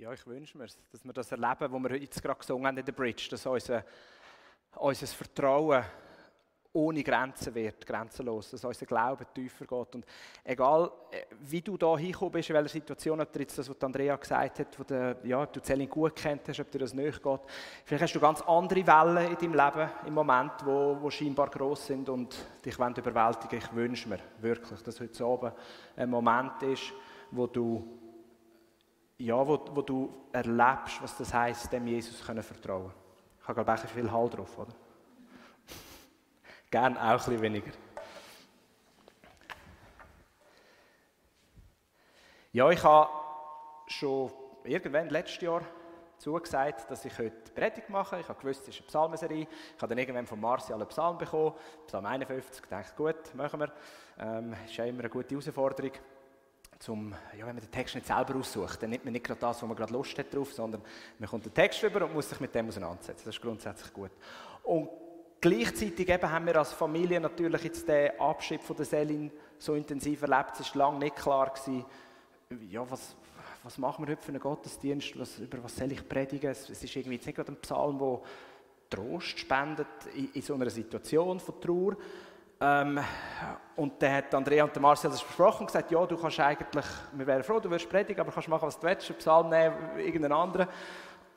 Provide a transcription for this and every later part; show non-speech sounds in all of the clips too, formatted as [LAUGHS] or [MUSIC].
Ja, ich wünsche mir, dass wir das erleben, was wir jetzt gerade gesungen haben in der Bridge, dass unser, unser Vertrauen ohne Grenzen wird, grenzenlos, dass unser Glaube tiefer geht. Und egal, äh, wie du da hingekommen bist, in welcher Situation, ob dir jetzt das, was Andrea gesagt hat, wo du, ja, du Zelling gut kennt hast, ob dir das nicht geht, vielleicht hast du ganz andere Wellen in deinem Leben im Moment, wo, wo scheinbar gross sind und dich wollen überwältigen. Ich wünsche mir wirklich, dass heute Abend ein Moment ist, wo du ja, wo, wo du erlebst, was das heisst, dem Jesus können vertrauen. Ich habe, glaube ich, viel Halt drauf, oder? [LAUGHS] Gern auch ein bisschen weniger. Ja, ich habe schon irgendwann letztes Jahr zugesagt, dass ich heute Predigt mache. Ich habe gewusst, es ist eine Psalmenserie. Ich habe dann irgendwann von Marcial einen Psalm bekommen, Psalm 51. Ich dachte, gut, machen wir. Ähm, ist ja immer eine gute Herausforderung zum, ja, wenn man den Text nicht selber aussucht, dann nimmt man nicht gerade das, wo man gerade Lust hat drauf, sondern man kommt den Text über und muss sich mit dem auseinandersetzen. Das ist grundsätzlich gut. Und gleichzeitig eben haben wir als Familie natürlich jetzt den Abschied von der Selin so intensiv erlebt. Es war lange nicht klar gewesen, ja, was, was machen wir heute für einen Gottesdienst, was, über was soll ich predigen. Es, es ist irgendwie jetzt nicht gerade ein Psalm, der Trost spendet in, in so einer Situation von Trauer, ähm, und dann hat Andrea und Marcel das besprochen und gesagt, ja, du kannst eigentlich, wir wären froh, du wirst predigen, aber kannst machen, was du willst, einen Psalm nehmen, irgendeinen anderen.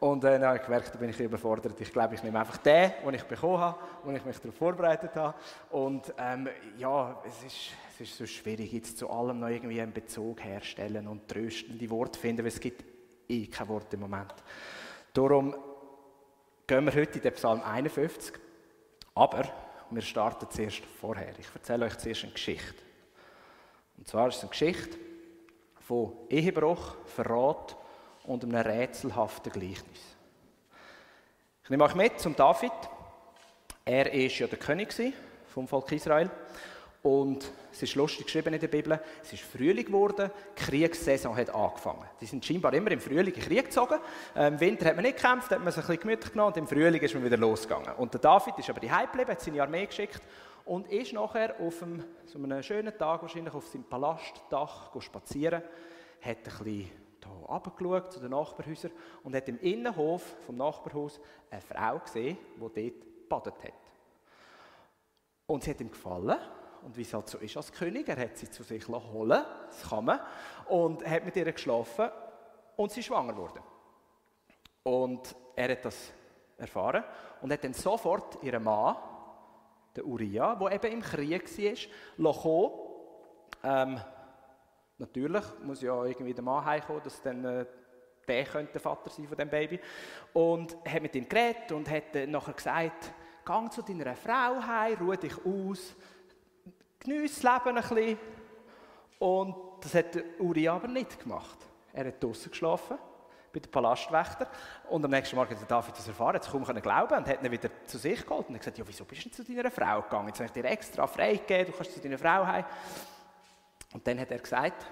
Und äh, dann habe ich gemerkt, da bin ich überfordert. Ich glaube, ich nehme einfach den, den ich bekommen habe, wo ich mich darauf vorbereitet habe. Und ähm, ja, es ist, es ist so schwierig, jetzt zu allem noch irgendwie einen Bezug herstellen und tröstende Worte finden, weil es gibt eh kein Wort im Moment. Darum gehen wir heute in den Psalm 51. Aber wir starten zuerst vorher. Ich erzähle euch zuerst eine Geschichte. Und zwar ist es eine Geschichte von Ehebruch, Verrat und einem rätselhaften Gleichnis. Ich nehme euch mit zum David. Er war ja der König vom Volk Israel. Und es ist lustig geschrieben in der Bibel, es ist Frühling geworden, die Kriegssaison hat angefangen. Die sind scheinbar immer im Frühling in den Krieg gezogen. Ähm, Im Winter hat man nicht gekämpft, hat man sich ein bisschen gemütlich genommen und im Frühling ist man wieder losgegangen. Und der David ist aber die geblieben, hat seine Armee geschickt und ist nachher auf einem, so einem schönen Tag wahrscheinlich auf seinem Palastdach spazieren, hat ein bisschen hier runtergeschaut zu den Nachbarhäusern und hat im Innenhof vom Nachbarhaus eine Frau gesehen, die dort gebadet hat. Und sie hat ihm gefallen und wie es halt so ist als König, er hat sie zu sich holen das kann man, und hat mit ihr geschlafen und sie ist schwanger geworden. Und er hat das erfahren und hat dann sofort ihren Mann, den Uriah, der eben im Krieg war, kommen ähm, Natürlich muss ja irgendwie der Mann heimkommen, dass dann äh, der könnte Vater sein von dem Baby. Und hat mit ihm geredet und hat dann nachher gesagt, geh zu deiner Frau heim, ruhe dich aus, Genieß das Leben ein bisschen. Und das hat Uri aber nicht gemacht. Er hat draußen geschlafen, bei den Palastwächter. Und am nächsten Morgen hat David das erfahren, hat kaum glauben und hat ihn wieder zu sich geholt. Und hat gesagt, ja, wieso bist du zu deiner Frau gegangen? Jetzt habe ich dir extra freigegeben, du kannst zu deiner Frau heim. Und dann hat er gesagt,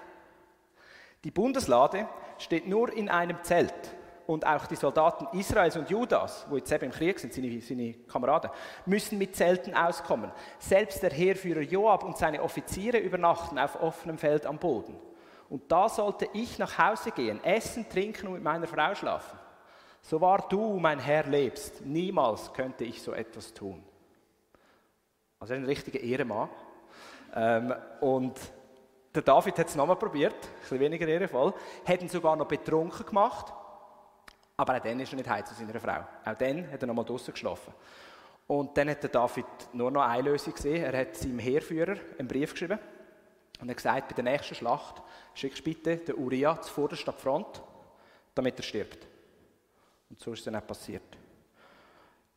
die Bundeslade steht nur in einem Zelt und auch die Soldaten Israels und Judas, wo jetzt eben im Krieg sind, seine, seine Kameraden, müssen mit Zelten auskommen. Selbst der Heerführer Joab und seine Offiziere übernachten auf offenem Feld am Boden. Und da sollte ich nach Hause gehen, essen, trinken und mit meiner Frau schlafen. So wahr du, mein Herr, lebst, niemals könnte ich so etwas tun. Also ein richtiger Ehremann. Ähm, und der David hat es nochmal probiert, ein bisschen weniger ehrenvoll, hat ihn sogar noch betrunken gemacht aber auch dann ist er nicht heim zu seiner Frau. Auch dann hat er noch mal draußen geschlafen. Und dann hat der David nur noch eine Lösung gesehen. Er hat seinem Heerführer einen Brief geschrieben und hat gesagt, bei der nächsten Schlacht schickst bitte den Uriah zuvorderst an die Front, damit er stirbt. Und so ist es dann auch passiert.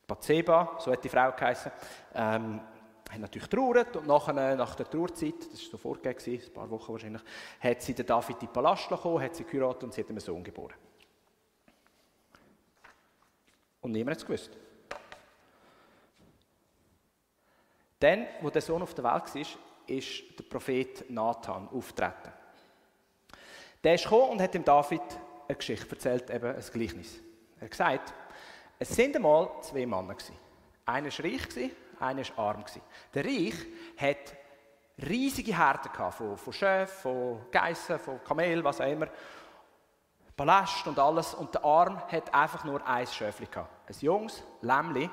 Bathseba, so hat die Frau geheißen, ähm, hat natürlich trauert und nachher, nach der Trauerzeit, das war so vorgegeben, ein paar Wochen wahrscheinlich, hat sie den David in den Palast gekommen, hat sie geheiratet und sie hat einen Sohn geboren. Und niemand hat es gewusst. Dann, wo der Sohn auf der Welt war, ist der Prophet Nathan auftreten. Der ist gekommen und hat dem David eine Geschichte erzählt, eben ein Gleichnis. Er hat gesagt, es sind einmal zwei Männer. Einer war reich, einer war arm. Der Reich hat riesige Herden von, von Schäfen, von Geissen, von Kamelen, was auch immer. Palast und alles. Und der Arm hat einfach nur ein Schöfli gehabt. Ein junges Lämmli,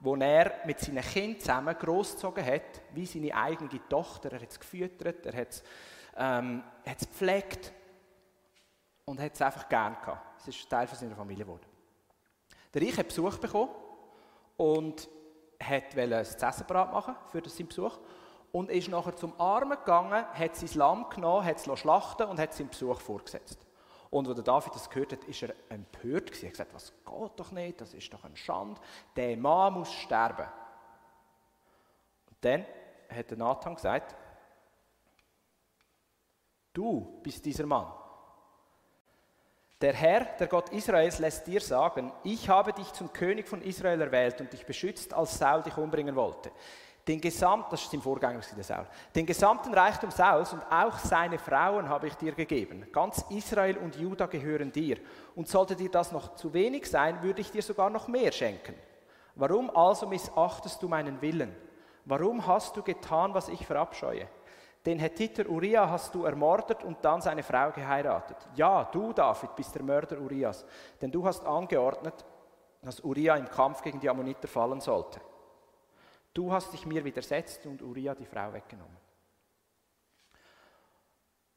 wo er mit seinen Kindern zusammen großgezogen hat, wie seine eigene Tochter. Er hat es gefüttert, er hat es, ähm, hat gepflegt und hat es einfach gern gehabt. Es ist Teil von seiner Familie geworden. Der Reich hat Besuch bekommen und wollte ein Essen bereit machen für seinen Besuch und ist nachher zum Armen gegangen, hat sein Lamm genommen, hat es schlachten und hat seinen Besuch vorgesetzt. Und als David das gehört hat, ist er empört. Er hat gesagt, was geht doch nicht, das ist doch ein Schand. Der Mann muss sterben. Und dann hat Nathan gesagt, du bist dieser Mann. Der Herr, der Gott Israels, lässt dir sagen, ich habe dich zum König von Israel erwählt und dich beschützt, als Saul dich umbringen wollte. Den gesamten, das ist im Vorgänger der Saul, den gesamten Reichtum Sauls und auch seine Frauen habe ich dir gegeben. Ganz Israel und Juda gehören dir. Und sollte dir das noch zu wenig sein, würde ich dir sogar noch mehr schenken. Warum also missachtest du meinen Willen? Warum hast du getan, was ich verabscheue? Den Hethiter Uriah hast du ermordet und dann seine Frau geheiratet. Ja, du, David, bist der Mörder Urias, denn du hast angeordnet, dass Uriah im Kampf gegen die Ammoniter fallen sollte. Du hast dich mir widersetzt und Uriah die Frau weggenommen.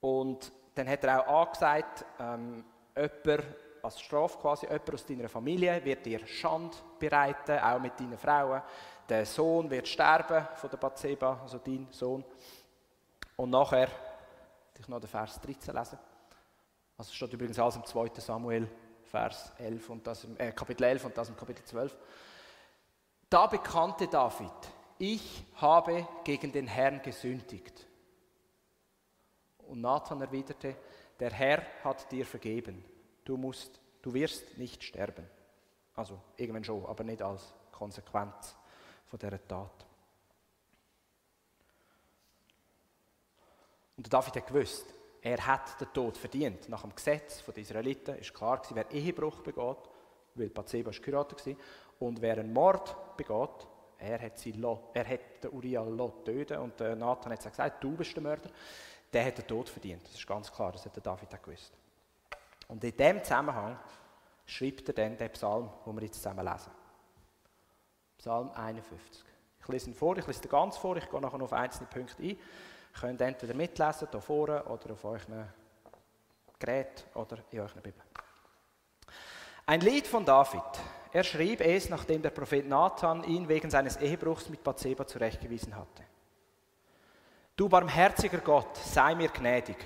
Und dann hat er auch angesagt, ähm, jemand, als Strafe quasi, jemand aus deiner Familie wird dir Schand bereiten, auch mit deinen Frauen. Der Sohn wird sterben von der Bathseba, also dein Sohn. Und nachher, ich noch den Vers 13 lesen. Also steht übrigens alles im 2. Samuel, Vers 11 und das im, äh, Kapitel 11 und das im Kapitel 12. Da bekannte David, ich habe gegen den Herrn gesündigt. Und Nathan erwiderte, der Herr hat dir vergeben. Du musst, du wirst nicht sterben. Also irgendwann schon, aber nicht als Konsequenz von dieser Tat. Und David hat gewusst, er hat den Tod verdient. Nach dem Gesetz der Israeliten ist klar wer Ehebruch begeht, weil Bathseba war, und wer einen Mord begeht, er hat, sie er hat den Uriah töten und der Nathan hat gesagt, du bist der Mörder, der hat den Tod verdient. Das ist ganz klar, das hat der David auch gewusst. Und in dem Zusammenhang schreibt er dann den Psalm, den wir jetzt zusammen lesen. Psalm 51. Ich lese ihn vor, ich lese ihn ganz vor, ich gehe nachher noch auf einzelne Punkte ein. Ihr könnt entweder mitlesen, hier vorne, oder auf euren Gerät oder in eurer Bibel. Ein Lied von David. Er schrieb es, nachdem der Prophet Nathan ihn wegen seines Ehebruchs mit Bathseba zurechtgewiesen hatte. Du barmherziger Gott, sei mir gnädig.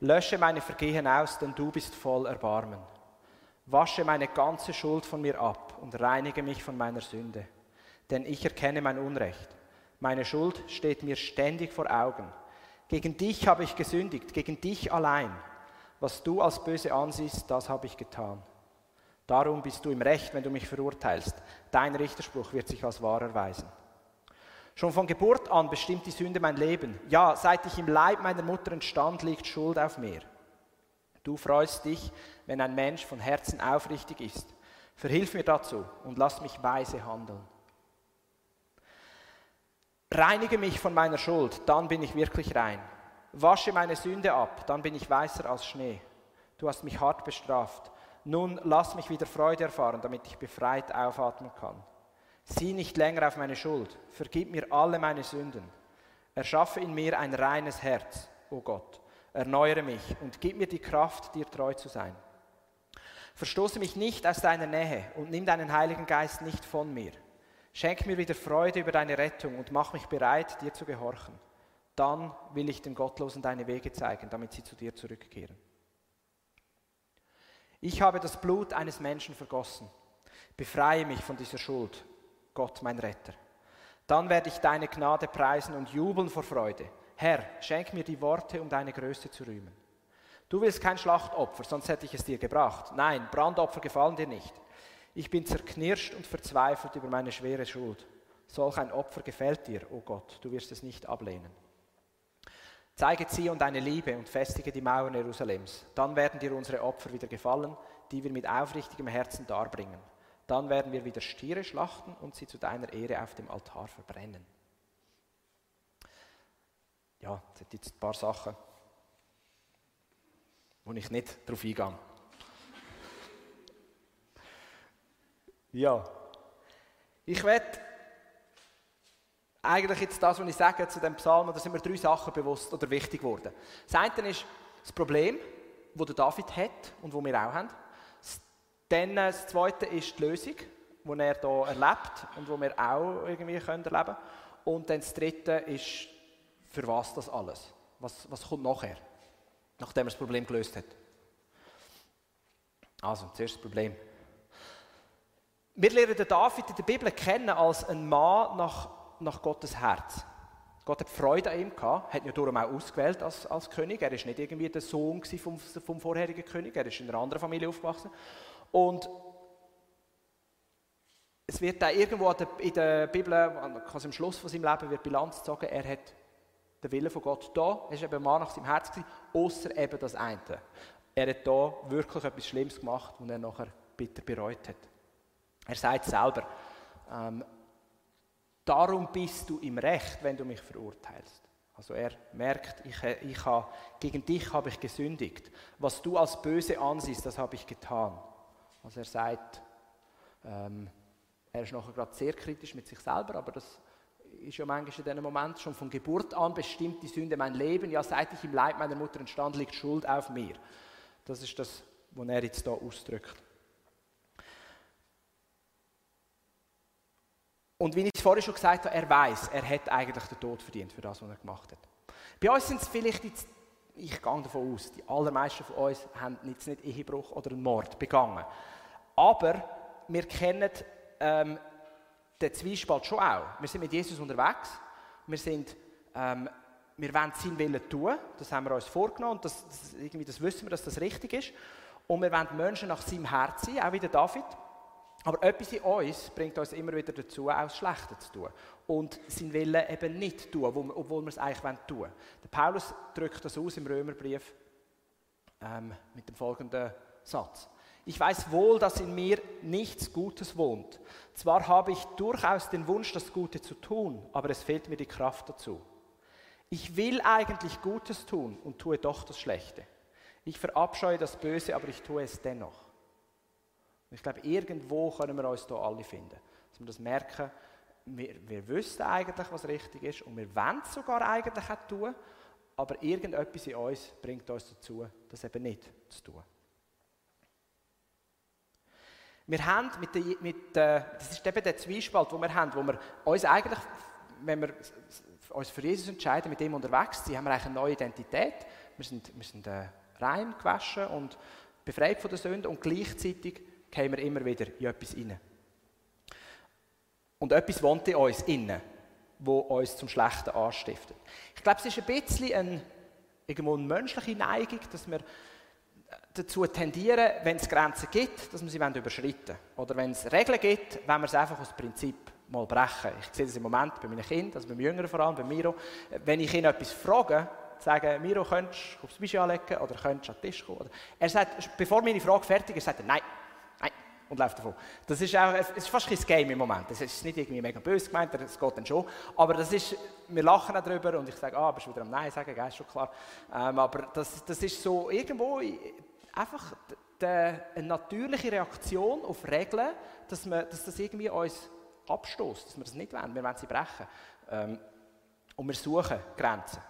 Lösche meine Vergehen aus, denn du bist voll Erbarmen. Wasche meine ganze Schuld von mir ab und reinige mich von meiner Sünde. Denn ich erkenne mein Unrecht. Meine Schuld steht mir ständig vor Augen. Gegen dich habe ich gesündigt, gegen dich allein. Was du als böse ansiehst, das habe ich getan. Darum bist du im Recht, wenn du mich verurteilst. Dein Richterspruch wird sich als wahr erweisen. Schon von Geburt an bestimmt die Sünde mein Leben. Ja, seit ich im Leib meiner Mutter entstand, liegt Schuld auf mir. Du freust dich, wenn ein Mensch von Herzen aufrichtig ist. Verhilf mir dazu und lass mich weise handeln. Reinige mich von meiner Schuld, dann bin ich wirklich rein. Wasche meine Sünde ab, dann bin ich weißer als Schnee. Du hast mich hart bestraft. Nun lass mich wieder Freude erfahren, damit ich befreit aufatmen kann. Sieh nicht länger auf meine Schuld, vergib mir alle meine Sünden. Erschaffe in mir ein reines Herz, o oh Gott. Erneuere mich und gib mir die Kraft, dir treu zu sein. Verstoße mich nicht aus deiner Nähe und nimm deinen Heiligen Geist nicht von mir. Schenk mir wieder Freude über deine Rettung und mach mich bereit, dir zu gehorchen. Dann will ich den Gottlosen deine Wege zeigen, damit sie zu dir zurückkehren. Ich habe das Blut eines Menschen vergossen. Befreie mich von dieser Schuld, Gott mein Retter. Dann werde ich deine Gnade preisen und jubeln vor Freude. Herr, schenk mir die Worte, um deine Größe zu rühmen. Du willst kein Schlachtopfer, sonst hätte ich es dir gebracht. Nein, Brandopfer gefallen dir nicht. Ich bin zerknirscht und verzweifelt über meine schwere Schuld. Solch ein Opfer gefällt dir, o oh Gott, du wirst es nicht ablehnen. Zeige sie und deine Liebe und festige die Mauern Jerusalems. Dann werden dir unsere Opfer wieder gefallen, die wir mit aufrichtigem Herzen darbringen. Dann werden wir wieder Stiere schlachten und sie zu deiner Ehre auf dem Altar verbrennen. Ja, das sind jetzt ein paar Sachen, wo ich nicht drauf eingehe. ja, ich werde eigentlich jetzt das, was ich sage zu dem Psalm, da sind mir drei Sachen bewusst oder wichtig geworden. Das eine ist das Problem, das David hat und wo wir auch haben. Dann das zweite ist die Lösung, die er hier erlebt und wo wir auch irgendwie erleben können. Und dann das dritte ist, für was das alles? Was, was kommt nachher, nachdem er das Problem gelöst hat? Also, zuerst das Problem. Wir lernen den David in der Bibel kennen als einen Mann nach, nach Gottes Herz. Gott hat Freude an ihm gehabt, hat ihn darum auch ausgewählt als, als König. Er ist nicht irgendwie der Sohn vom, vom vorherigen König, er ist in einer anderen Familie aufgewachsen. Und es wird da irgendwo in der Bibel, quasi am Schluss von seinem Leben, wird Bilanz gezogen, er hat den Willen von Gott da, er ist eben Mann nach seinem Herz gewesen, außer eben das eine. Er hat da wirklich etwas Schlimmes gemacht, und er nachher bitter bereut hat. Er sagt selber, ähm, darum bist du im Recht, wenn du mich verurteilst. Also er merkt, ich, ich habe, gegen dich habe ich gesündigt. Was du als böse ansiehst, das habe ich getan. Also er sagt, ähm, er ist nachher gerade sehr kritisch mit sich selber, aber das ist ja manchmal in diesem Moment schon von Geburt an bestimmt die Sünde mein Leben. Ja, seit ich im Leib meiner Mutter entstand, liegt Schuld auf mir. Das ist das, was er jetzt hier ausdrückt. Und wie ich es vorhin schon gesagt habe, er weiß, er hat eigentlich den Tod verdient für das, was er gemacht hat. Bei uns sind es vielleicht jetzt, ich gehe davon aus, die allermeisten von uns haben jetzt nicht Ehebruch oder einen Mord begangen. Aber wir kennen ähm, den Zwiespalt schon auch. Wir sind mit Jesus unterwegs, wir sind ähm, wir wollen seinen Willen tun, das haben wir uns vorgenommen das, das, irgendwie, das wissen wir, dass das richtig ist. Und wir wollen Menschen nach seinem Herz sein, auch wie der David. Aber etwas in uns bringt uns immer wieder dazu, auch das zu tun. Und seinen Willen eben nicht tun, obwohl wir es eigentlich tun wollen. Der Paulus drückt das aus im Römerbrief ähm, mit dem folgenden Satz. Ich weiß wohl, dass in mir nichts Gutes wohnt. Zwar habe ich durchaus den Wunsch, das Gute zu tun, aber es fehlt mir die Kraft dazu. Ich will eigentlich Gutes tun und tue doch das Schlechte. Ich verabscheue das Böse, aber ich tue es dennoch. Ich glaube, irgendwo können wir uns da alle finden. Dass wir das merken, wir, wir wissen eigentlich, was richtig ist und wir wollen es sogar eigentlich auch tun, aber irgendetwas in uns bringt uns dazu, das eben nicht zu tun. Wir haben mit der, mit der, das ist eben der Zwiespalt, den wir haben, wo wir uns eigentlich, wenn wir uns für Jesus entscheiden, mit ihm unterwegs sind, haben wir eigentlich eine neue Identität. Wir sind, wir sind äh, rein gewaschen und befreit von der Sünde und gleichzeitig gehen wir immer wieder in etwas rein. Und etwas wohnt in uns innen, wo uns zum Schlechten anstiftet. Ich glaube, es ist ein bisschen ein, irgendwo eine menschliche Neigung, dass wir dazu tendieren, wenn es Grenzen gibt, dass wir sie überschreiten wollen. Oder wenn es Regeln gibt, wenn wir es einfach aus Prinzip mal brechen. Ich sehe das im Moment bei meinen Kindern, also beim Jüngeren vor allem, bei Miro. Wenn ich ihn etwas frage, sage, Miro, könntest du aufs Bischi anlegen oder könntest du an den Tisch kommen? Er sagt, bevor meine Frage fertig ist, sagt er, nein, und läuft davon. Das ist, auch, es ist fast ein Game im Moment. Das ist nicht irgendwie mega böse gemeint, das geht dann schon. Aber das ist, wir lachen auch darüber und ich sage, ah, bist du wieder am Nein sagen, ist schon klar. Ähm, aber das, das ist so irgendwo einfach die, eine natürliche Reaktion auf Regeln, dass, man, dass das irgendwie uns abstoßt, dass wir das nicht wollen. Wir wollen sie brechen. Ähm, und wir suchen Grenzen.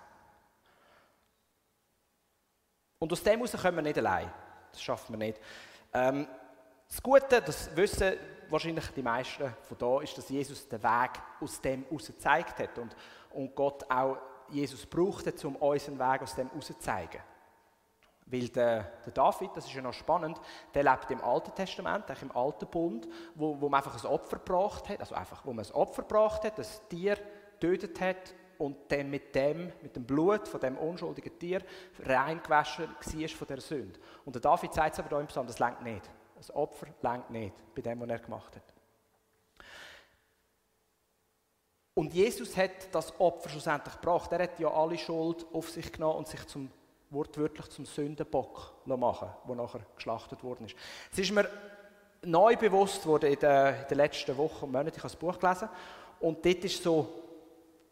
Und aus dem heraus können wir nicht allein. Das schaffen wir nicht. Ähm, das Gute, das wissen wahrscheinlich die meisten von da, ist, dass Jesus den Weg aus dem heraus gezeigt hat und, und Gott auch Jesus brauchte, um uns einen Weg aus dem heraus zeigen. Weil der, der, David, das ist ja noch spannend, der lebt im Alten Testament, im Alten Bund, wo, wo man einfach ein Opfer gebracht hat, also einfach, wo man ein Opfer gebracht hat, das Tier tötet hat und dann mit dem, mit dem Blut von dem unschuldigen Tier reingewaschen war von der Sünde. Und der David sagt es aber da im Psalm, das längt nicht. Das Opfer längt nicht bei dem, was er gemacht hat. Und Jesus hat das Opfer schlussendlich gebracht. Er hat ja alle Schuld auf sich genommen und sich zum wortwörtlich zum Sündenbock machen der nachher geschlachtet worden ist. Es ist mir neu bewusst worden in den, in den letzten Wochen und Monaten, ich habe das Buch gelesen, und dort ist so,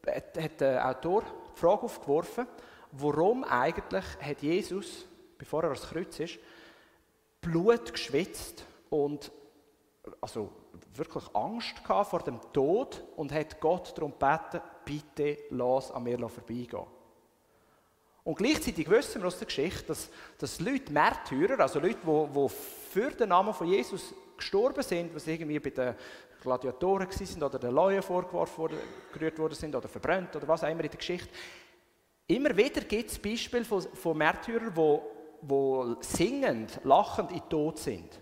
hat der Autor die Frage aufgeworfen, warum eigentlich hat Jesus, bevor er ans Kreuz ist, Blut geschwitzt und, also wirklich Angst vor dem Tod und hat Gott darum gebeten, bitte lass an mir vorbeigehen. Und gleichzeitig wissen wir aus der Geschichte, dass, dass Leute, Märtyrer, also Leute, die, die für den Namen von Jesus gestorben sind, was irgendwie bei den Gladiatoren sind oder den Leuen vorgeworfen worden, gerührt worden sind oder verbrannt oder was auch immer in der Geschichte. Immer wieder gibt es Beispiele von, von Märtyrern, die, die singend, lachend in Tod sind.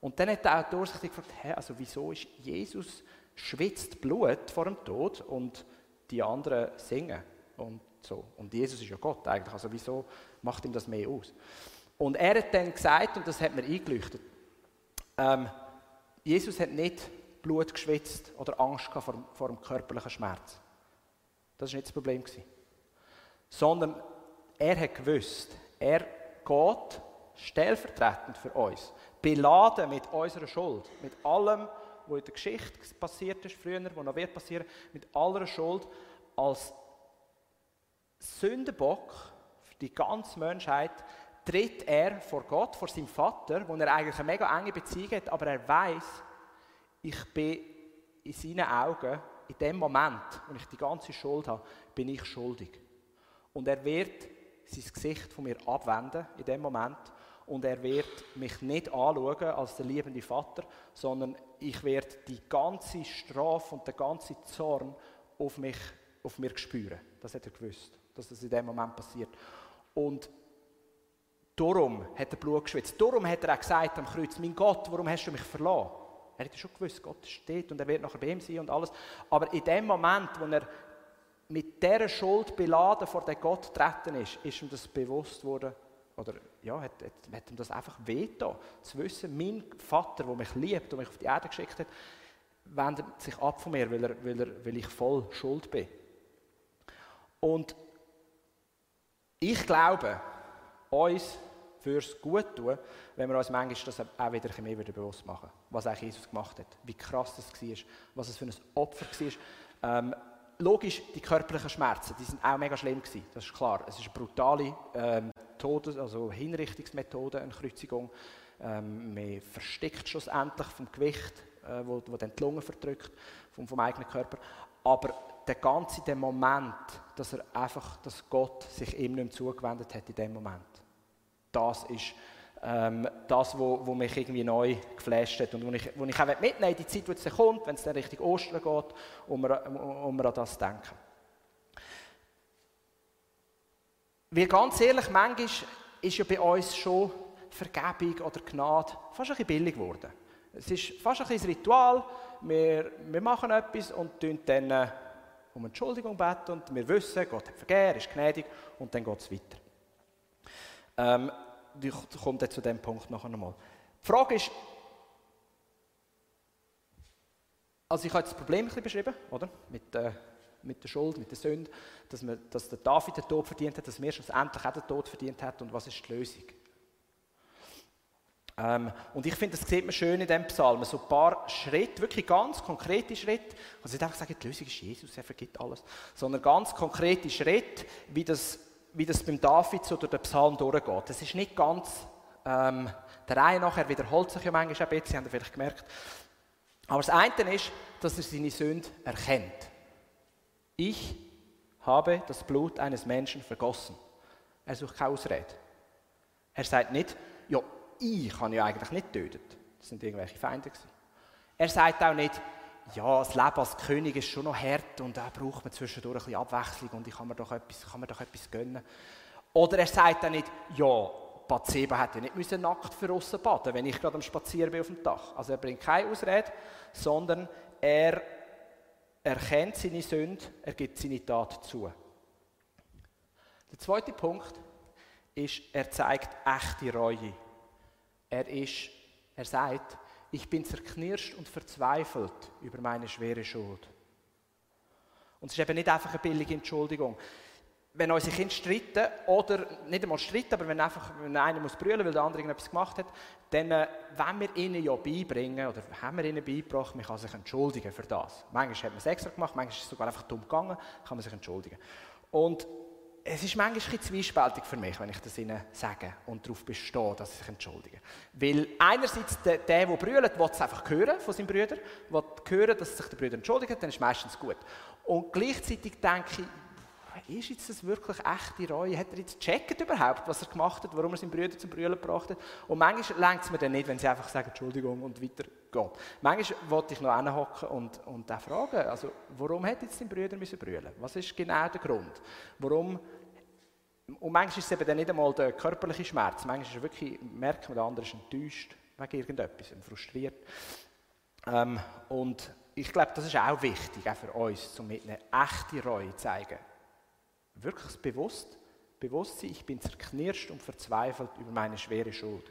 Und dann hat der Autor sich gefragt, hä, also wieso ist Jesus schwitzt Blut vor dem Tod und die anderen singen und so. Und Jesus ist ja Gott eigentlich, also wieso macht ihm das mehr aus? Und er hat dann gesagt, und das hat mir eingeleuchtet, ähm, Jesus hat nicht Blut geschwitzt oder Angst gehabt vor, vor dem körperlichen Schmerz. Das war nicht das Problem. Gewesen. Sondern er hat gewusst, er geht stellvertretend für uns beladen mit unserer Schuld, mit allem, was in der Geschichte passiert ist, früher, was noch wird passieren, mit aller Schuld, als Sündenbock für die ganze Menschheit, tritt er vor Gott, vor seinem Vater, wo er eigentlich eine mega enge Beziehung hat, aber er weiß, ich bin in seinen Augen, in dem Moment, wo ich die ganze Schuld habe, bin ich schuldig. Und er wird sein Gesicht von mir abwenden in dem Moment und er wird mich nicht anschauen als der liebende Vater, sondern ich werde die ganze Strafe und den ganzen Zorn auf mich, auf mir spüren. Das hat er gewusst, dass das in dem Moment passiert. Und darum hat er Blut geschwitzt. Darum hat er auch gesagt am Kreuz, mein Gott, warum hast du mich verloren? Er hätte schon gewusst, Gott steht und er wird nachher bei ihm sein und alles. Aber in dem Moment, wo er mit dieser Schuld beladen vor den Gott getreten ist, ist ihm das bewusst worden, oder ja, hat, hat, hat ihm das einfach wehgetan, zu wissen, mein Vater, der mich liebt und mich auf die Erde geschickt hat, wendet sich ab von mir, weil, er, weil, er, weil ich voll schuld bin. Und ich glaube, uns fürs Gut tun, wenn wir uns manchmal das auch wieder ein mehr bewusst machen, was eigentlich Jesus gemacht hat, wie krass das war, was es für ein Opfer war. Ähm, logisch, die körperlichen Schmerzen, die sind auch mega schlimm gewesen, das ist klar. Es ist eine brutale ähm, Todes-, also Hinrichtungsmethode, eine Kreuzigung. Ähm, man versteckt schlussendlich vom Gewicht, äh, wo, wo dann die Lunge verdrückt, vom, vom eigenen Körper. Aber der ganze der Moment, dass er einfach, dass Gott sich ihm nicht mehr zugewendet hat in dem Moment, das ist ähm, das, wo, wo mich irgendwie neu geflasht hat und wo ich, wo ich auch mitnehmen in die Zeit, wo es kommt, wenn es dann Richtung Ostern geht, um um wir an das denken. Weil ganz ehrlich, manchmal ist ja bei uns schon Vergebung oder Gnade fast ein bisschen billig geworden. Es ist fast ein ein Ritual. Wir, wir machen etwas und tun dann äh, um Entschuldigung beten und wir wissen, Gott hat vergeben, er ist gnädig und dann geht es weiter. Ähm, ich komme dann zu dem Punkt noch einmal. Die Frage ist, also ich habe jetzt das Problem ein bisschen beschrieben, oder? Mit, äh, mit der Schuld, mit der Sünde, dass, man, dass der David den Tod verdient hat, dass wir schlussendlich auch den Tod verdient hat und was ist die Lösung? Ähm, und ich finde, das sieht man schön in diesem Psalm, so ein paar Schritte, wirklich ganz konkrete Schritte. Also nicht einfach sagen, die Lösung ist Jesus, er vergibt alles, sondern ganz konkrete Schritte, wie das, wie das beim David oder dem Psalm durchgeht. Das ist nicht ganz ähm, der Reihe nachher wiederholt sich ja manchmal ein bisschen, habt ihr vielleicht gemerkt. Aber das eine ist, dass er seine Sünde erkennt. Ich habe das Blut eines Menschen vergossen. Er sucht keine Ausrede. Er sagt nicht, ja, ich habe ja eigentlich nicht getötet. Das sind irgendwelche Feinde. Er sagt auch nicht, ja, das Leben als König ist schon noch hart und da braucht man zwischendurch ein bisschen Abwechslung und ich kann mir doch etwas, kann mir doch etwas gönnen. Oder er sagt auch nicht, ja, Bathseba hätte nicht müssen nackt für aussen baden, wenn ich gerade am Spazieren bin auf dem Dach. Also er bringt keine Ausrede, sondern er er kennt seine Sünde, er gibt seine Tat zu. Der zweite Punkt ist, er zeigt echte Reue. Er ist, er sagt, ich bin zerknirscht und verzweifelt über meine schwere Schuld. Und es ist eben nicht einfach eine billige Entschuldigung wenn unsere Kinder streiten, oder nicht einmal streiten, aber wenn, einfach, wenn einer muss brüllen, weil der andere etwas gemacht hat, dann äh, wenn wir ihnen ja beibringen, oder haben wir ihnen beigebracht, man kann sich entschuldigen für das. Manchmal hat man es extra gemacht, manchmal ist es sogar einfach dumm gegangen, kann man sich entschuldigen. Und es ist manchmal ein zwiespältig für mich, wenn ich das ihnen sage und darauf bestehe, dass sie sich entschuldigen. Weil einerseits der, der, der brüllt, will es einfach hören von seinem Brüder, will hören, dass sich der Brüder entschuldigt, dann ist es meistens gut. Und gleichzeitig denke ich, ist jetzt das wirklich echte Reue? Hat er jetzt gecheckt überhaupt, was er gemacht hat, warum er seinen Brüder zum Brüllen gebracht hat? Und manchmal lenkt es mir dann nicht, wenn sie einfach sagen, Entschuldigung und weiter geht. Manchmal wollte ich noch hinhocken und, und auch fragen, also, warum hat jetzt dein Brüder müssen brüllen? Was ist genau der Grund? Warum und manchmal ist es eben dann nicht einmal der körperliche Schmerz. Manchmal ist es wirklich, merkt man, der andere ist enttäuscht wegen irgendetwas, frustriert. Ähm, und ich glaube, das ist auch wichtig, auch für uns, um mit einer echten Reue zu zeigen wirklich bewusst, Bewusstsein, ich bin zerknirscht und verzweifelt über meine schwere Schuld.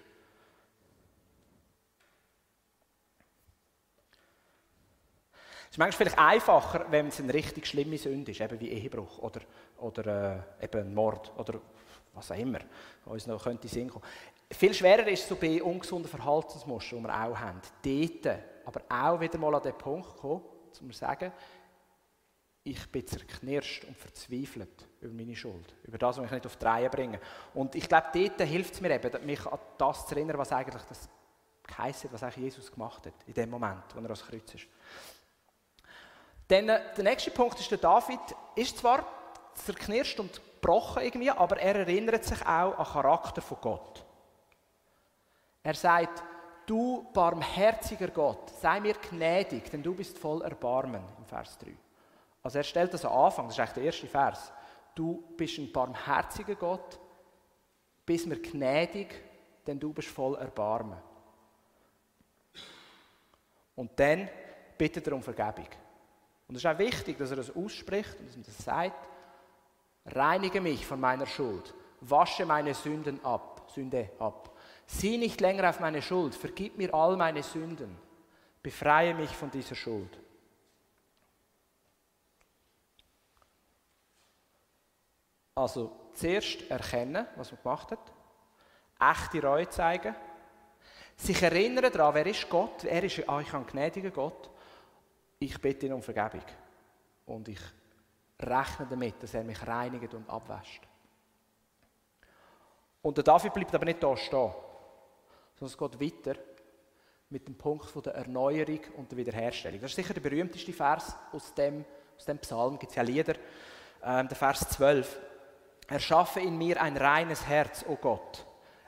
Es ist manchmal vielleicht einfacher, wenn es eine richtig schlimme Sünde ist, eben wie Ehebruch oder, oder äh, eben Mord oder was auch immer, was uns noch könnte Sinn kommen. Viel schwerer ist es so bei ungesunden Verhaltensmustern, die wir auch haben. Dort aber auch wieder mal an den Punkt kommen, um zu sagen, ich bin zerknirscht und verzweifelt über meine Schuld, über das, was ich nicht auf die Reihe bringe. Und ich glaube, dort hilft es mir eben, mich an das zu erinnern, was eigentlich das geheißen was eigentlich Jesus gemacht hat, in dem Moment, wo er ans Kreuz ist. Dann, äh, der nächste Punkt ist, der David ist zwar zerknirscht und gebrochen irgendwie, aber er erinnert sich auch an den Charakter von Gott. Er sagt, du barmherziger Gott, sei mir gnädig, denn du bist voll Erbarmen, im Vers 3. Also er stellt das am Anfang, das ist eigentlich der erste Vers. Du bist ein barmherziger Gott, bist mir gnädig, denn du bist voll Erbarmen. Und dann bittet er um Vergebung. Und es ist auch wichtig, dass er das ausspricht und dass er das sagt. Reinige mich von meiner Schuld, wasche meine Sünden ab, Sünde ab. Sieh nicht länger auf meine Schuld, vergib mir all meine Sünden, befreie mich von dieser Schuld. Also zuerst erkennen, was man gemacht hat, echte Reue zeigen, sich erinnern daran, wer ist Gott, er ist ah, ich ein gnädiger Gott, ich bitte ihn um Vergebung. Und ich rechne damit, dass er mich reinigt und abwäscht. Und der David bleibt aber nicht da stehen, sondern es geht weiter mit dem Punkt von der Erneuerung und der Wiederherstellung. Das ist sicher der berühmteste Vers aus dem, aus dem Psalm, gibt es ja Lieder, ähm, der Vers 12. Erschaffe in mir ein reines Herz, o oh Gott.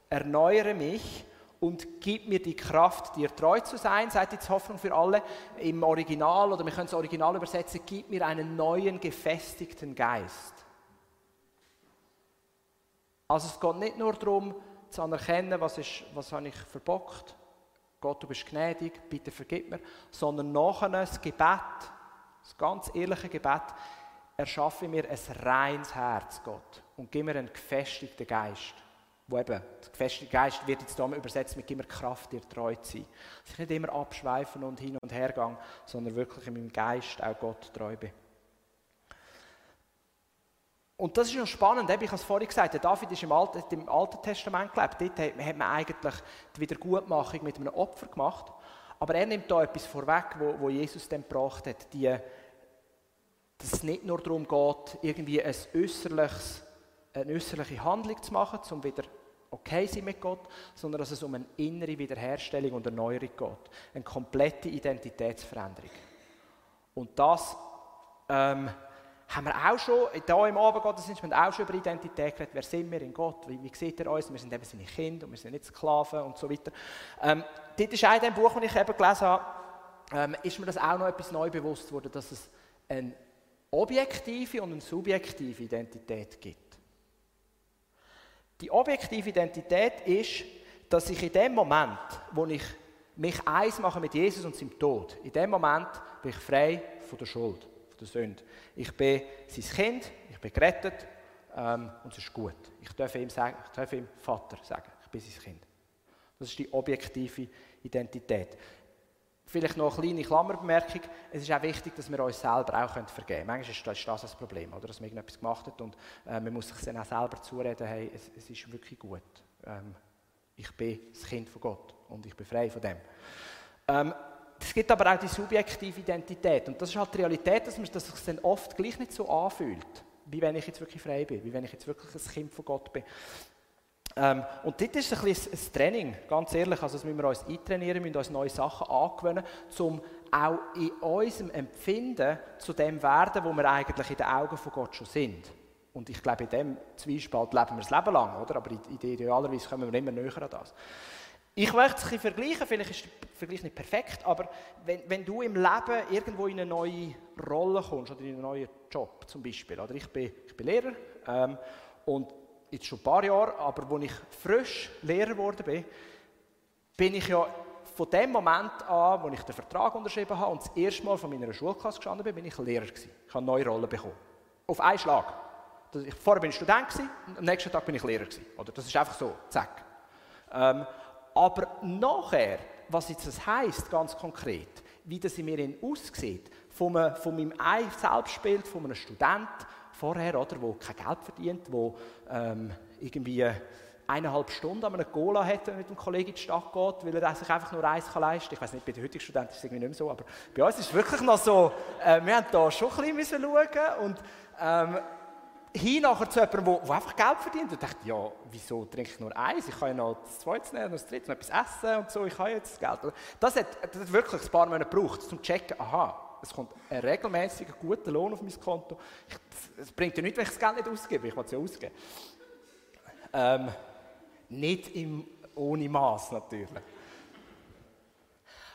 Erneuere mich und gib mir die Kraft, dir treu zu sein. Seid jetzt Hoffnung für alle im Original oder wir können es Original übersetzen. Gib mir einen neuen, gefestigten Geist. Also es geht nicht nur darum, zu anerkennen, was, ist, was habe ich verbockt. Gott, du bist gnädig, bitte vergib mir. Sondern nachher das Gebet, das ganz ehrliche Gebet, erschaffe mir ein reines Herz, Gott, und gib mir einen gefestigten Geist. Wo eben, der gefestigte Geist wird jetzt hier übersetzt mit «Gib mir Kraft, dir treu zu sein». Dass ich nicht immer abschweifen und hin und her gehe, sondern wirklich in meinem Geist auch Gott treu bin. Und das ist noch spannend, ich habe es vorhin gesagt, der David ist im Alten, im Alten Testament gelebt. Dort hat man eigentlich die Wiedergutmachung mit einem Opfer gemacht. Aber er nimmt da etwas vorweg, wo, wo Jesus dann gebracht hat, die dass es nicht nur darum geht, irgendwie ein äußerliches, eine äußerliche Handlung zu machen, um wieder okay sein mit Gott, sondern dass es um eine innere Wiederherstellung und Erneuerung geht. Eine komplette Identitätsveränderung. Und das ähm, haben wir auch schon, hier im Abendgottesdienst, wir haben auch schon über Identität geredet. Wer sind wir in Gott? Wie, wie sieht er uns? Wir sind eben seine Kinder und wir sind nicht Sklaven und so weiter. Ähm, dort ist auch in dem Buch, das ich eben gelesen habe, ähm, ist mir das auch noch etwas neu bewusst worden, dass es ein objektive und eine subjektive Identität gibt. Die objektive Identität ist, dass ich in dem Moment, wo ich mich eins mache mit Jesus und seinem Tod, in dem Moment bin ich frei von der Schuld, von der Sünde. Ich bin sein Kind, ich bin gerettet ähm, und es ist gut. Ich darf, ihm sagen, ich darf ihm Vater sagen, ich bin sein Kind. Das ist die objektive Identität. Vielleicht noch eine kleine Klammerbemerkung. Es ist auch wichtig, dass wir uns selber auch vergeben können. Manchmal ist das, das Problem, oder? dass man irgendetwas gemacht hat und äh, man muss sich dann auch selber zureden, hey, es, es ist wirklich gut. Ähm, ich bin das Kind von Gott und ich bin frei von dem. Ähm, es gibt aber auch die subjektive Identität und das ist halt die Realität, dass man sich dann oft gleich nicht so anfühlt. wie wenn ich jetzt wirklich frei bin, wie wenn ich jetzt wirklich ein Kind von Gott bin. Ähm, und dort ist ein, bisschen ein Training, ganz ehrlich, also das müssen wir uns eintrainieren, müssen uns neue Sachen angewöhnen, um auch in unserem Empfinden zu dem werden, wo wir eigentlich in den Augen von Gott schon sind. Und ich glaube, in dem Zwiespalt leben wir das Leben lang, oder? aber idealerweise kommen wir immer näher an das. Ich möchte es ein bisschen vergleichen, vielleicht ist der Vergleich nicht perfekt, aber wenn, wenn du im Leben irgendwo in eine neue Rolle kommst oder in einen neuen Job zum Beispiel, oder ich bin, ich bin Lehrer ähm, und jetzt schon ein paar Jahre, aber als ich frisch Lehrer geworden bin, bin ich ja von dem Moment an, wo ich den Vertrag unterschrieben habe und das erste Mal von meiner Schulklasse gestanden bin, bin ich Lehrer gewesen. Ich habe neue Rolle bekommen. Auf einen Schlag. Vorher bin ich Student gewesen, am nächsten Tag bin ich Lehrer gewesen. Oder? Das ist einfach so, zack. Ähm, aber nachher, was jetzt das heisst, ganz konkret, wie das in mir aussieht, von, einem, von meinem Selbstbild, von einem Student vorher, oder, der kein Geld verdient, der ähm, irgendwie eineinhalb Stunden an einem Cola hat, mit dem Kollegen in die Stadt geht, weil er sich einfach nur eins leisten kann. Ich weiß nicht, bei den heutigen Studenten ist es irgendwie nicht mehr so, aber bei uns ist es wirklich noch so, äh, wir haben da schon ein bisschen schauen und ähm, hin nachher zu jemandem, der einfach Geld verdient und dachte, ja, wieso trinke ich nur eins? Ich kann ja noch das zweite nehmen, noch das dritte, noch etwas essen und so, ich habe jetzt das Geld. Das hat, das hat wirklich ein paar Monate gebraucht, um zu checken, aha, es kommt ein regelmäßiger, guter Lohn auf mein Konto. Es bringt ja nichts, wenn ich das Geld nicht ausgebe, ich will es ja ausgeben. Ähm, nicht im, ohne Maß natürlich.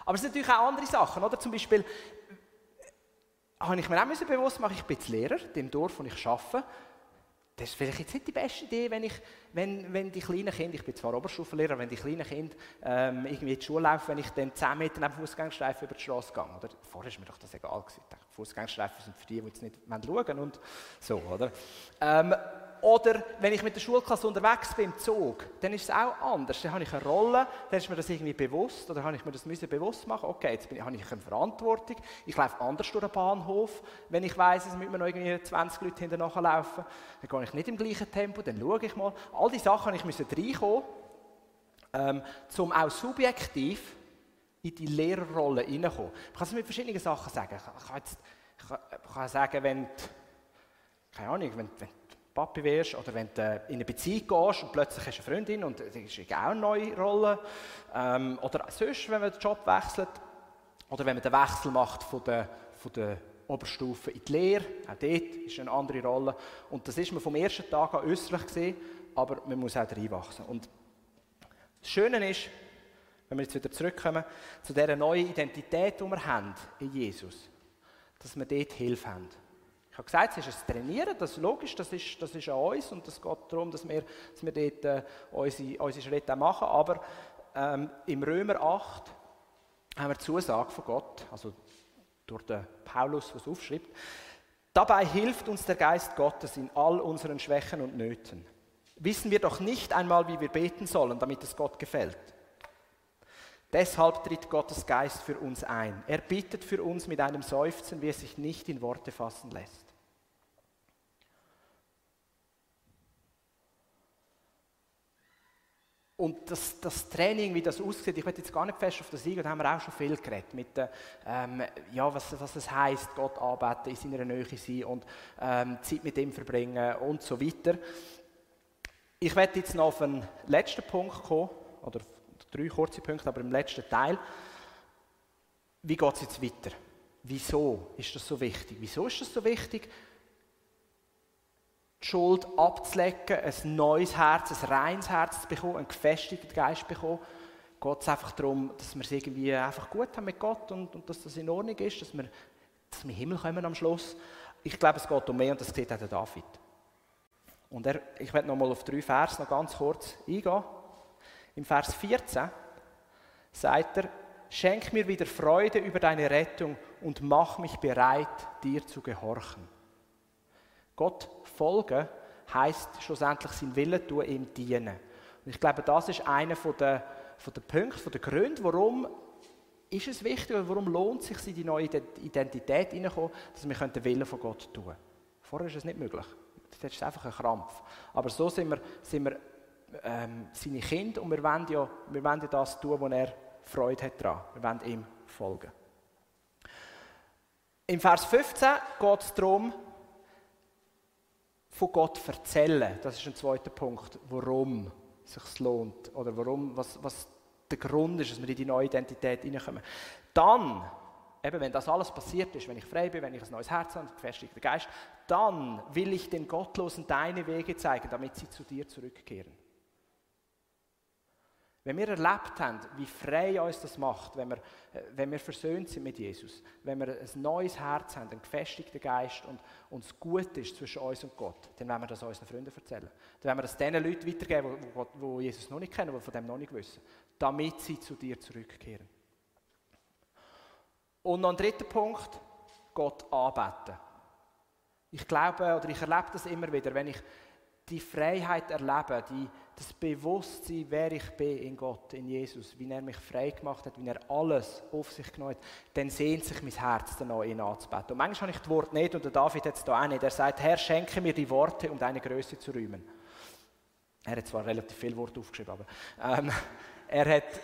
Aber es sind natürlich auch andere Sachen, oder? Zum Beispiel, habe ich mir auch bewusst machen, ich bin jetzt Lehrer, dem Dorf, wo ich arbeite das ist vielleicht jetzt nicht die beste Idee, wenn, ich, wenn, wenn die kleinen Kinder, ich bin zwar Oberstufenlehrer, wenn die kleinen Kinder ähm, irgendwie in die Schule laufen, wenn ich dann 10 Meter neben Fußgängerstreifen über die Straße gehe. Oder? Vorher ist mir doch das egal gewesen. Fußgängerstreifen sind für die, die jetzt nicht schauen wollen und so, oder? Ähm, oder wenn ich mit der Schulklasse unterwegs bin im Zug, dann ist es auch anders. Dann habe ich eine Rolle, dann ist mir das irgendwie bewusst, oder habe ich mir das müssen bewusst machen, okay, jetzt bin habe ich eine Verantwortung, ich laufe anders durch den Bahnhof, wenn ich weiß, es müssen mir noch irgendwie 20 Leute hinterher laufen, dann gehe ich nicht im gleichen Tempo, dann schaue ich mal. All diese Sachen ich müssen reinkommen, ähm, um auch subjektiv in die Lehrerrolle hineinkommen. Ich kann es mit verschiedenen Sachen sagen. Ich kann, jetzt, ich kann, sagen, wenn, keine Ahnung, wenn, wenn Papi wirst oder wenn du in eine Beziehung gehst und plötzlich hast du eine Freundin und das ist auch eine neue Rolle. Ähm, oder sonst, wenn man den Job wechselt oder wenn man den Wechsel macht von der, von der Oberstufe in die Lehre, auch dort ist eine andere Rolle. Und das ist mir vom ersten Tag an äußerlich gesehen, aber man muss auch reinwachsen. Und das Schöne ist, wenn wir jetzt wieder zurückkommen zu dieser neuen Identität, die wir haben in Jesus, dass wir dort Hilfe haben. Habe gesagt, es ist ein Trainieren, das ist logisch, das ist, das ist an uns und es geht darum, dass wir, dass wir dort äh, unsere, unsere Schritte machen. Aber ähm, im Römer 8 haben wir die Zusage von Gott, also durch den Paulus, was aufschreibt. Dabei hilft uns der Geist Gottes in all unseren Schwächen und Nöten. Wissen wir doch nicht einmal, wie wir beten sollen, damit es Gott gefällt. Deshalb tritt Gottes Geist für uns ein. Er bittet für uns mit einem Seufzen, wie es sich nicht in Worte fassen lässt. Und das, das, Training, wie das aussieht, ich werde jetzt gar nicht fest auf das eingehen, da haben wir auch schon viel geredet, mit, ähm, ja, was, was es heisst, Gott arbeiten, in seiner Nähe sein und ähm, Zeit mit ihm verbringen und so weiter. Ich werde jetzt noch auf einen letzten Punkt kommen, oder drei kurze Punkte, aber im letzten Teil. Wie geht es jetzt weiter? Wieso ist das so wichtig? Wieso ist das so wichtig? Die Schuld abzulecken, ein neues Herz, ein reines Herz zu bekommen, einen gefestigten Geist zu bekommen. Geht es einfach darum, dass wir es irgendwie einfach gut haben mit Gott und, und dass das in Ordnung ist, dass wir, dass wir in den Himmel kommen am Schluss. Ich glaube, es geht um mehr und das sieht auch der David. Und er, ich werde nochmal auf drei Vers noch ganz kurz eingehen. Im Vers 14 sagt er, Schenk mir wieder Freude über deine Rettung und mach mich bereit, dir zu gehorchen. Gott folgen heißt schlussendlich sein Willen tun, ihm dienen. Und ich glaube, das ist einer von der, von der Punkte, von der Gründe, warum ist es wichtig und warum lohnt es sich, in die neue Identität hineinzukommen, dass wir den Willen von Gott tun können. Vorher ist es nicht möglich. Das ist einfach ein Krampf. Aber so sind wir, sind wir ähm, seine Kinder und wir wollen, ja, wir wollen ja das tun, wo er Freude hat daran. Wir wollen ihm folgen. Im Vers 15 geht es darum, von Gott erzählen, das ist ein zweiter Punkt, warum es sich lohnt oder warum, was, was der Grund ist, dass wir in die neue Identität hineinkommen. Dann, eben wenn das alles passiert ist, wenn ich frei bin, wenn ich ein neues Herz habe, einen gefestigten Geist, dann will ich den Gottlosen deine Wege zeigen, damit sie zu dir zurückkehren. Wenn wir erlebt haben, wie frei uns das macht, wenn wir, äh, wenn wir versöhnt sind mit Jesus, wenn wir ein neues Herz haben, einen gefestigten Geist und uns gut ist zwischen uns und Gott, dann werden wir das unseren Freunden erzählen. Dann werden wir das den Leuten weitergeben, die Jesus noch nicht kennen, die von dem noch nicht wissen, damit sie zu dir zurückkehren. Und noch ein dritter Punkt, Gott anbeten. Ich glaube oder ich erlebe das immer wieder, wenn ich die Freiheit erlebe, die, das Bewusstsein, wer ich bin in Gott, in Jesus, wie er mich frei gemacht hat, wie er alles auf sich genommen hat, dann sehnt sich mein Herz danach, ihn anzubeten. Und manchmal habe ich das Wort nicht und der David hat es da auch nicht. Er sagt, Herr, schenke mir die Worte, um deine Größe zu rühmen. Er hat zwar relativ viele Worte aufgeschrieben, aber ähm, [LAUGHS] er hat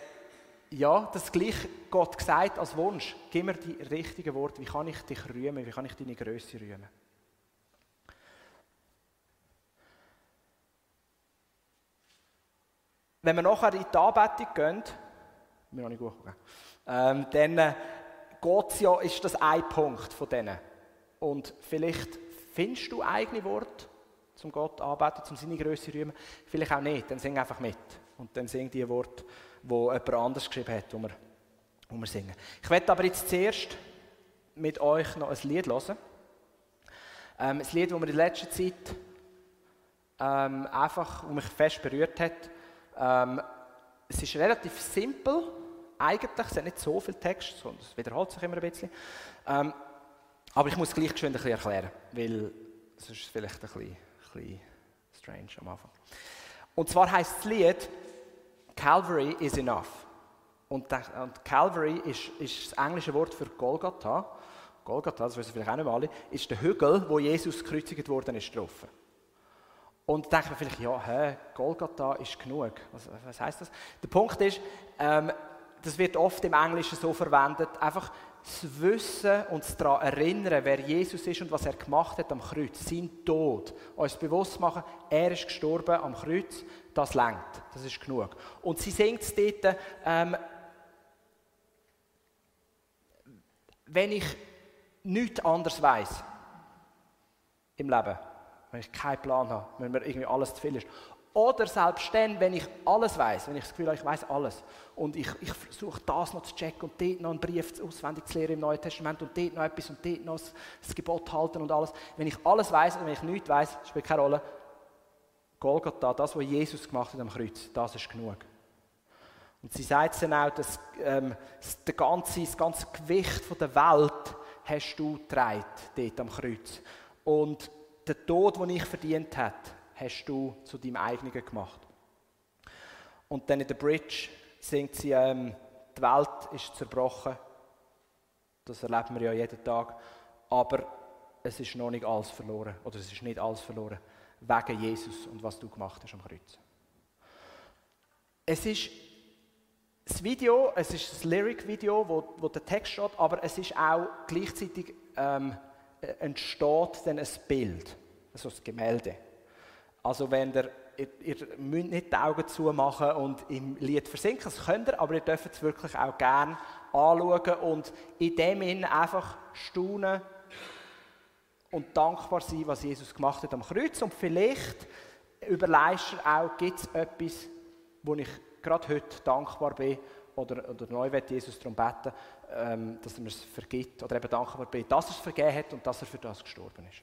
ja, das gleiche Gott gesagt als Wunsch. Gib mir die richtigen Worte. Wie kann ich dich rühmen? Wie kann ich deine Größe rühmen? Wenn wir nachher in die Anbetung gehen, wir noch nicht gut ähm, dann äh, geht's ja, ist das ein Punkt von denen. Und vielleicht findest du eigene Worte, zum Gott anbeten, zum seine Größe rühmen. Vielleicht auch nicht, dann sing einfach mit. Und dann sing die Worte, die jemand anders geschrieben hat, wo wir, wo wir singen. Ich werde aber jetzt zuerst mit euch noch ein Lied hören. Ähm, ein Lied, das mir in letzter Zeit ähm, einfach, mich fest berührt hat. Ähm, es ist relativ simpel, eigentlich, es hat nicht so viel Text, sondern es wiederholt sich immer ein bisschen. Ähm, aber ich muss gleich geschwind ein bisschen erklären, weil es ist vielleicht ein bisschen, ein bisschen strange am Anfang. Und zwar heißt das Lied Calvary is enough. Und, und Calvary ist, ist, das englische Wort für Golgatha. Golgatha, das wissen vielleicht auch nicht alle, ist der Hügel, wo Jesus gekreuzigt worden ist, drauf. Und denkt man vielleicht, ja, hä, Golgatha ist genug. Was, was heißt das? Der Punkt ist, ähm, das wird oft im Englischen so verwendet, einfach das Wissen und das daran erinnern, wer Jesus ist und was er gemacht hat am Kreuz, sein Tod, uns bewusst machen, er ist gestorben am Kreuz, das lenkt, das ist genug. Und sie singt es dort, ähm, wenn ich nichts anderes weiß im Leben, wenn ich keinen Plan habe, wenn mir irgendwie alles zu viel ist. Oder selbst dann, wenn ich alles weiß, wenn ich das Gefühl habe, ich weiß alles und ich, ich versuche das noch zu checken und dort noch einen Brief auswendig zu lernen im Neuen Testament und dort noch etwas und dort noch das Gebot halten und alles. Wenn ich alles weiß und wenn ich nichts weiß, spielt keine Rolle. Golgatha, das, was Jesus gemacht hat am Kreuz, das ist genug. Und sie sagt dann auch, dass ähm, das, ganze, das ganze Gewicht der Welt hast du getragen, dort am Kreuz. Und den Tod, den ich verdient habe, hast du zu deinem eigenen gemacht. Und dann in der Bridge singt sie, ähm, die Welt ist zerbrochen. Das erleben wir ja jeden Tag. Aber es ist noch nicht alles verloren. Oder es ist nicht alles verloren. Wegen Jesus und was du gemacht hast am Kreuz. Es ist das Video, es ist das Lyric-Video, wo, wo der Text steht, aber es ist auch gleichzeitig ähm, entsteht dann ein Bild, also ein Gemälde. Also wenn ihr, ihr, ihr müsst nicht die Augen zumachen und im Lied versinken, das könnt ihr, aber ihr dürft es wirklich auch gerne anschauen und in dem Sinn einfach staunen und dankbar sein, was Jesus gemacht hat am Kreuz. Und vielleicht überlegst du auch, gibt es etwas, wo ich gerade heute dankbar bin oder, oder neu wird Jesus darum beten, ähm, dass er mir es vergibt oder eben dankbar bin, dass er es vergeben hat und dass er für das gestorben ist.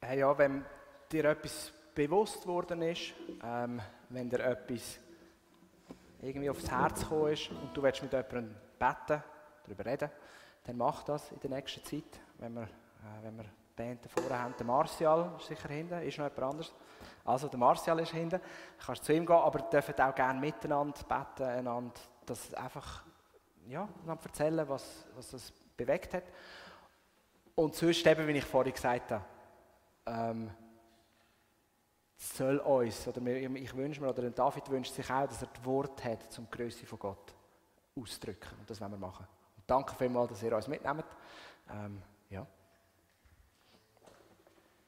Hey, ja, wenn dir etwas bewusst worden ist, ähm, wenn dir etwas irgendwie aufs Herz gekommen ist und du willst mit jemandem beten, darüber reden, dann mach das in der nächsten Zeit, wenn wir, äh, wenn wir die Band vorne haben. Der Martial ist sicher hinten, ist noch jemand anderes. Also der Martial ist hinten, du kannst zu ihm gehen, aber dürft auch gerne miteinander beten, einander das einfach ja, erzählen, was, was das bewegt hat. Und sonst eben, wie ich vorhin gesagt habe, ähm, soll uns, oder ich wünsche mir, oder David wünscht sich auch, dass er das Wort hat zum Größe von Gott ausdrücken. Und das wollen wir machen. Und danke vielmals, dass ihr uns mitnehmt. Ähm, ja.